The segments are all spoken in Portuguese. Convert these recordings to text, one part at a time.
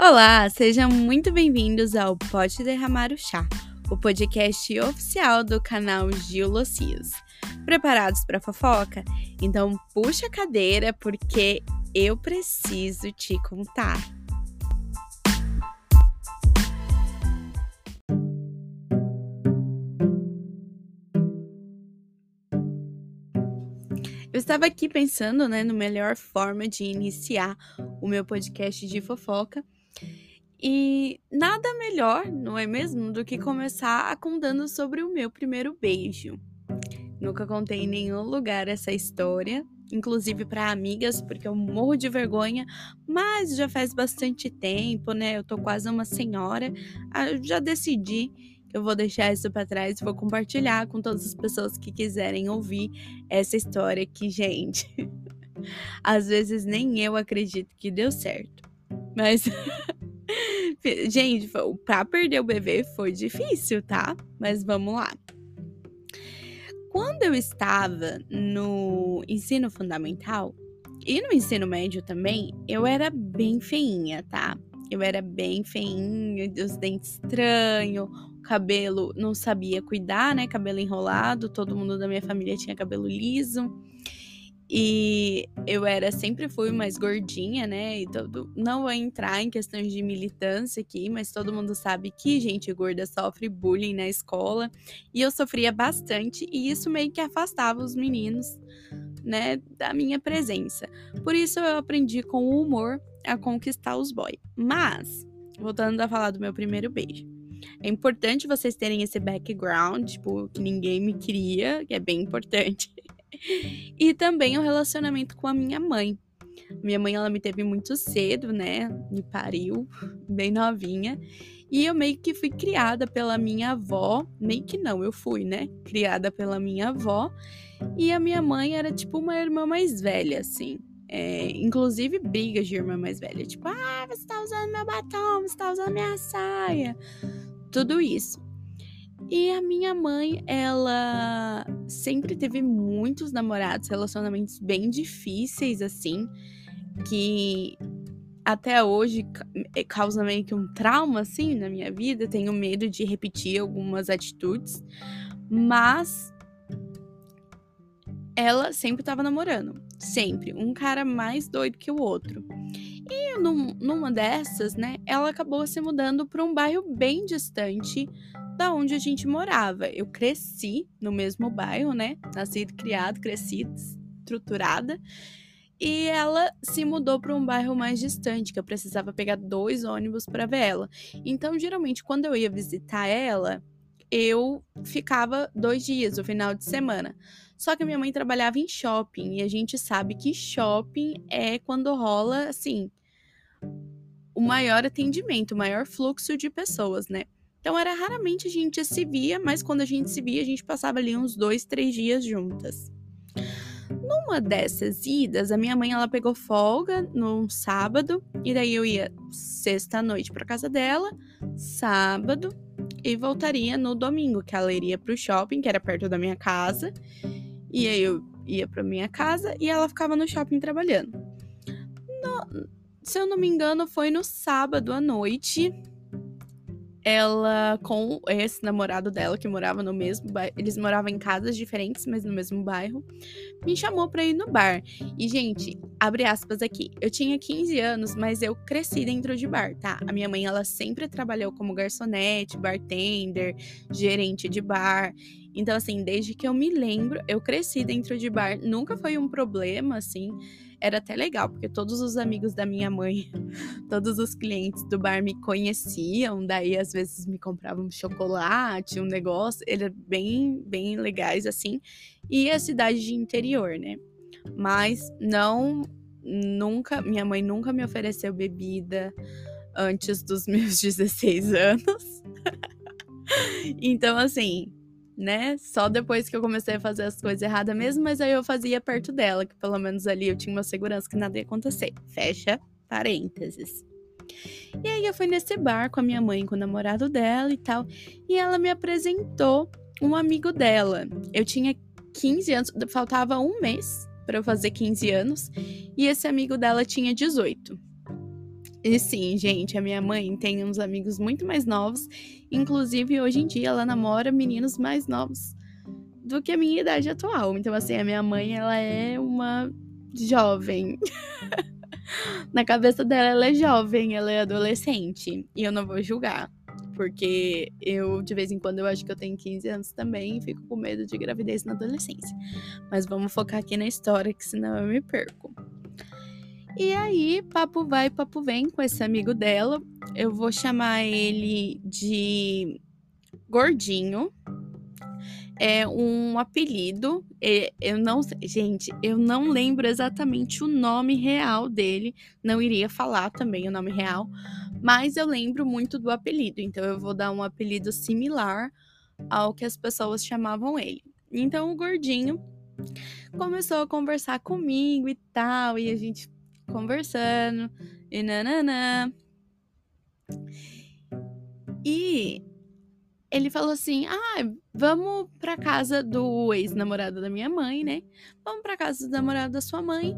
Olá, sejam muito bem-vindos ao Pode Derramar o Chá, o podcast oficial do canal Gil Locios. Preparados para fofoca? Então puxa a cadeira porque eu preciso te contar. Eu estava aqui pensando, né, no melhor forma de iniciar o meu podcast de fofoca. E nada melhor, não é mesmo, do que começar contando sobre o meu primeiro beijo. Nunca contei em nenhum lugar essa história, inclusive para amigas, porque eu morro de vergonha, mas já faz bastante tempo, né? Eu tô quase uma senhora, ah, eu já decidi eu vou deixar isso para trás e vou compartilhar com todas as pessoas que quiserem ouvir essa história que, gente, às vezes nem eu acredito que deu certo. Mas gente, para perder o bebê foi difícil, tá? Mas vamos lá. Quando eu estava no ensino fundamental e no ensino médio também, eu era bem feinha, tá? Eu era bem feinha, os dentes estranhos, cabelo não sabia cuidar, né? Cabelo enrolado, todo mundo da minha família tinha cabelo liso. E eu era sempre fui mais gordinha, né? E todo, não vou entrar em questões de militância aqui, mas todo mundo sabe que gente gorda sofre bullying na escola. E eu sofria bastante, e isso meio que afastava os meninos, né, da minha presença. Por isso eu aprendi com o humor a conquistar os boys. Mas, voltando a falar do meu primeiro beijo. É importante vocês terem esse background, tipo, que ninguém me queria, que é bem importante. e também o relacionamento com a minha mãe. Minha mãe, ela me teve muito cedo, né? Me pariu, bem novinha. E eu meio que fui criada pela minha avó. Meio que não, eu fui, né? Criada pela minha avó. E a minha mãe era tipo uma irmã mais velha, assim. É, inclusive brigas de irmã mais velha. Tipo, ah, você tá usando meu batom, você tá usando minha saia. Tudo isso. E a minha mãe, ela sempre teve muitos namorados, relacionamentos bem difíceis, assim, que até hoje eh, causa meio que um trauma, assim, na minha vida. Tenho medo de repetir algumas atitudes, mas ela sempre estava namorando. Sempre. Um cara mais doido que o outro. E num, numa dessas, né, ela acabou se mudando para um bairro bem distante da onde a gente morava. Eu cresci no mesmo bairro, né? Nascido, criado, crescido, estruturada. E ela se mudou para um bairro mais distante, que eu precisava pegar dois ônibus para ver ela. Então, geralmente, quando eu ia visitar ela, eu ficava dois dias, o final de semana. Só que minha mãe trabalhava em shopping e a gente sabe que shopping é quando rola, assim, o maior atendimento, o maior fluxo de pessoas, né? Então era raramente a gente se via, mas quando a gente se via, a gente passava ali uns dois, três dias juntas. Numa dessas idas, a minha mãe ela pegou folga num sábado e daí eu ia sexta noite para casa dela, sábado e voltaria no domingo, que ela iria pro shopping, que era perto da minha casa. E aí eu ia para minha casa e ela ficava no shopping trabalhando. No, se eu não me engano, foi no sábado à noite ela com esse namorado dela que morava no mesmo bairro, eles moravam em casas diferentes, mas no mesmo bairro, me chamou para ir no bar. E gente, abre aspas aqui. Eu tinha 15 anos, mas eu cresci dentro de bar, tá? A minha mãe ela sempre trabalhou como garçonete, bartender, gerente de bar. Então assim, desde que eu me lembro, eu cresci dentro de bar, nunca foi um problema assim era até legal, porque todos os amigos da minha mãe, todos os clientes do bar me conheciam, daí às vezes me compravam chocolate, um negócio, eles bem, bem legais assim. E a cidade de interior, né? Mas não nunca, minha mãe nunca me ofereceu bebida antes dos meus 16 anos. então assim, né? Só depois que eu comecei a fazer as coisas erradas mesmo, mas aí eu fazia perto dela, que pelo menos ali eu tinha uma segurança que nada ia acontecer. Fecha parênteses. E aí eu fui nesse bar com a minha mãe, com o namorado dela e tal, e ela me apresentou um amigo dela. Eu tinha 15 anos, faltava um mês para eu fazer 15 anos, e esse amigo dela tinha 18. E sim, gente, a minha mãe tem uns amigos muito mais novos. Inclusive, hoje em dia, ela namora meninos mais novos do que a minha idade atual. Então, assim, a minha mãe, ela é uma jovem. Na cabeça dela, ela é jovem, ela é adolescente. E eu não vou julgar. Porque eu, de vez em quando, eu acho que eu tenho 15 anos também e fico com medo de gravidez na adolescência. Mas vamos focar aqui na história, que senão eu me perco. E aí, papo vai, papo vem com esse amigo dela. Eu vou chamar ele de Gordinho. É um apelido. Eu não, gente, eu não lembro exatamente o nome real dele. Não iria falar também o nome real, mas eu lembro muito do apelido. Então eu vou dar um apelido similar ao que as pessoas chamavam ele. Então o gordinho começou a conversar comigo e tal, e a gente conversando e nananã. E ele falou assim: "Ah, vamos para casa do ex-namorado da minha mãe, né? Vamos para casa do namorado da sua mãe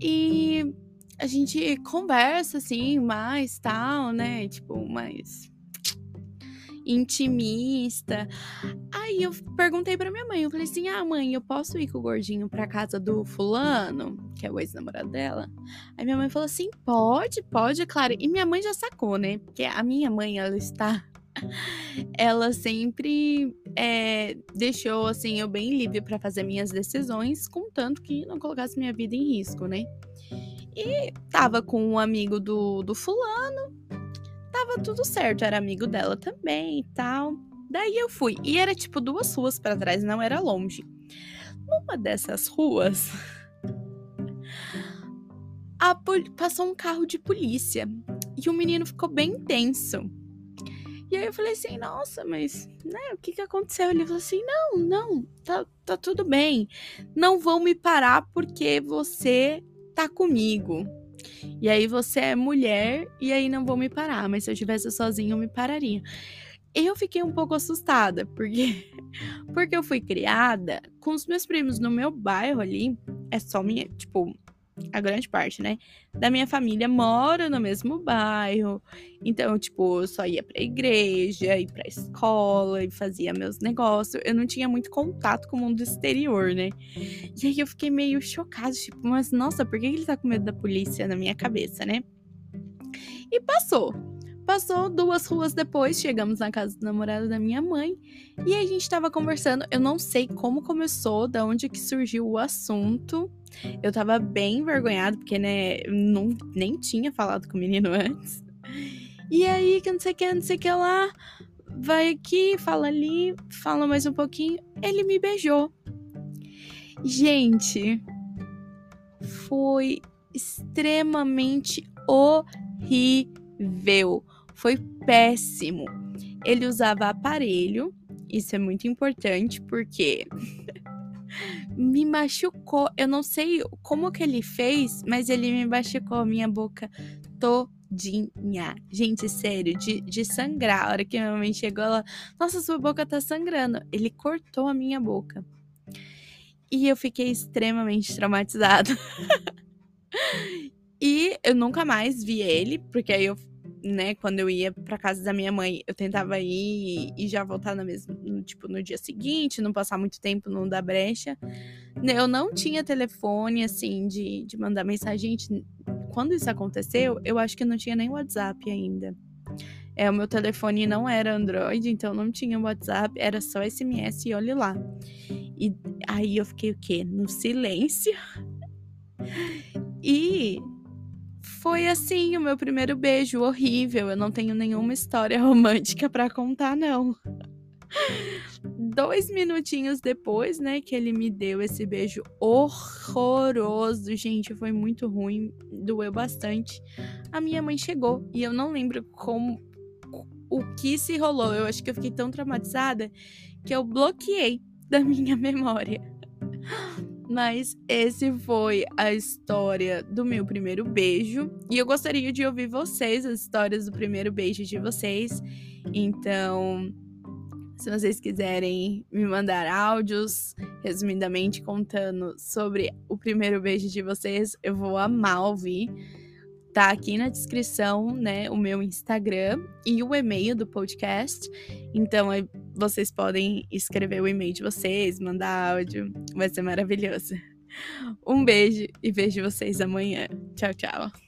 e a gente conversa assim, mais tal, né? Tipo, mais intimista. Aí eu perguntei para minha mãe, eu falei assim: "Ah, mãe, eu posso ir com o gordinho para casa do fulano, que é o ex-namorado dela?" Aí minha mãe falou assim: "Pode, pode, é claro". E minha mãe já sacou, né? Porque a minha mãe, ela está ela sempre é, deixou assim eu bem livre para fazer minhas decisões, contanto que não colocasse minha vida em risco, né? E tava com um amigo do, do fulano, tava tudo certo, era amigo dela também e tal. Daí eu fui. E era tipo duas ruas para trás, não era longe. Numa dessas ruas, passou um carro de polícia. E o menino ficou bem tenso. E aí eu falei assim, nossa, mas, né, o que que aconteceu? Ele falou assim, não, não, tá, tá tudo bem. Não vão me parar porque você tá comigo. E aí você é mulher e aí não vou me parar, mas se eu tivesse sozinho eu me pararia. Eu fiquei um pouco assustada, porque porque eu fui criada com os meus primos no meu bairro ali, é só minha, tipo, a grande parte, né, da minha família mora no mesmo bairro. Então, tipo, eu só ia pra igreja, ia pra escola e fazia meus negócios. Eu não tinha muito contato com o mundo exterior, né? E aí eu fiquei meio chocada, tipo, mas nossa, por que ele tá com medo da polícia na minha cabeça, né? E passou. Passou duas ruas depois, chegamos na casa do namorado da minha mãe e a gente tava conversando. Eu não sei como começou, da onde que surgiu o assunto. Eu tava bem envergonhada, porque, né, não, nem tinha falado com o menino antes. E aí, que não sei o que, não sei o que lá, vai aqui, fala ali, fala mais um pouquinho. Ele me beijou. Gente, foi extremamente horrível foi péssimo. Ele usava aparelho, isso é muito importante porque me machucou. Eu não sei como que ele fez, mas ele me machucou a minha boca todinha. Gente, sério, de, de sangrar. A hora que minha mãe chegou, ela, nossa, sua boca tá sangrando. Ele cortou a minha boca. E eu fiquei extremamente traumatizada. e eu nunca mais vi ele, porque aí eu né, quando eu ia pra casa da minha mãe, eu tentava ir e já voltar no mesmo, tipo, no dia seguinte, não passar muito tempo, não dar brecha. Eu não tinha telefone, assim, de, de mandar mensagem. Gente, quando isso aconteceu, eu acho que não tinha nem WhatsApp ainda. É, o meu telefone não era Android, então não tinha WhatsApp, era só SMS e olhe lá. E aí eu fiquei o quê? No silêncio. E foi assim o meu primeiro beijo, horrível. Eu não tenho nenhuma história romântica para contar, não. Dois minutinhos depois, né, que ele me deu esse beijo horroroso, gente, foi muito ruim, doeu bastante. A minha mãe chegou e eu não lembro como o que se rolou. Eu acho que eu fiquei tão traumatizada que eu bloqueei da minha memória. Mas esse foi a história do meu primeiro beijo. E eu gostaria de ouvir vocês, as histórias do primeiro beijo de vocês. Então, se vocês quiserem me mandar áudios, resumidamente contando sobre o primeiro beijo de vocês, eu vou amar ouvir. Tá aqui na descrição, né, o meu Instagram e o e-mail do podcast. Então, aí vocês podem escrever o e-mail de vocês, mandar áudio. Vai ser maravilhoso. Um beijo e vejo vocês amanhã. Tchau, tchau.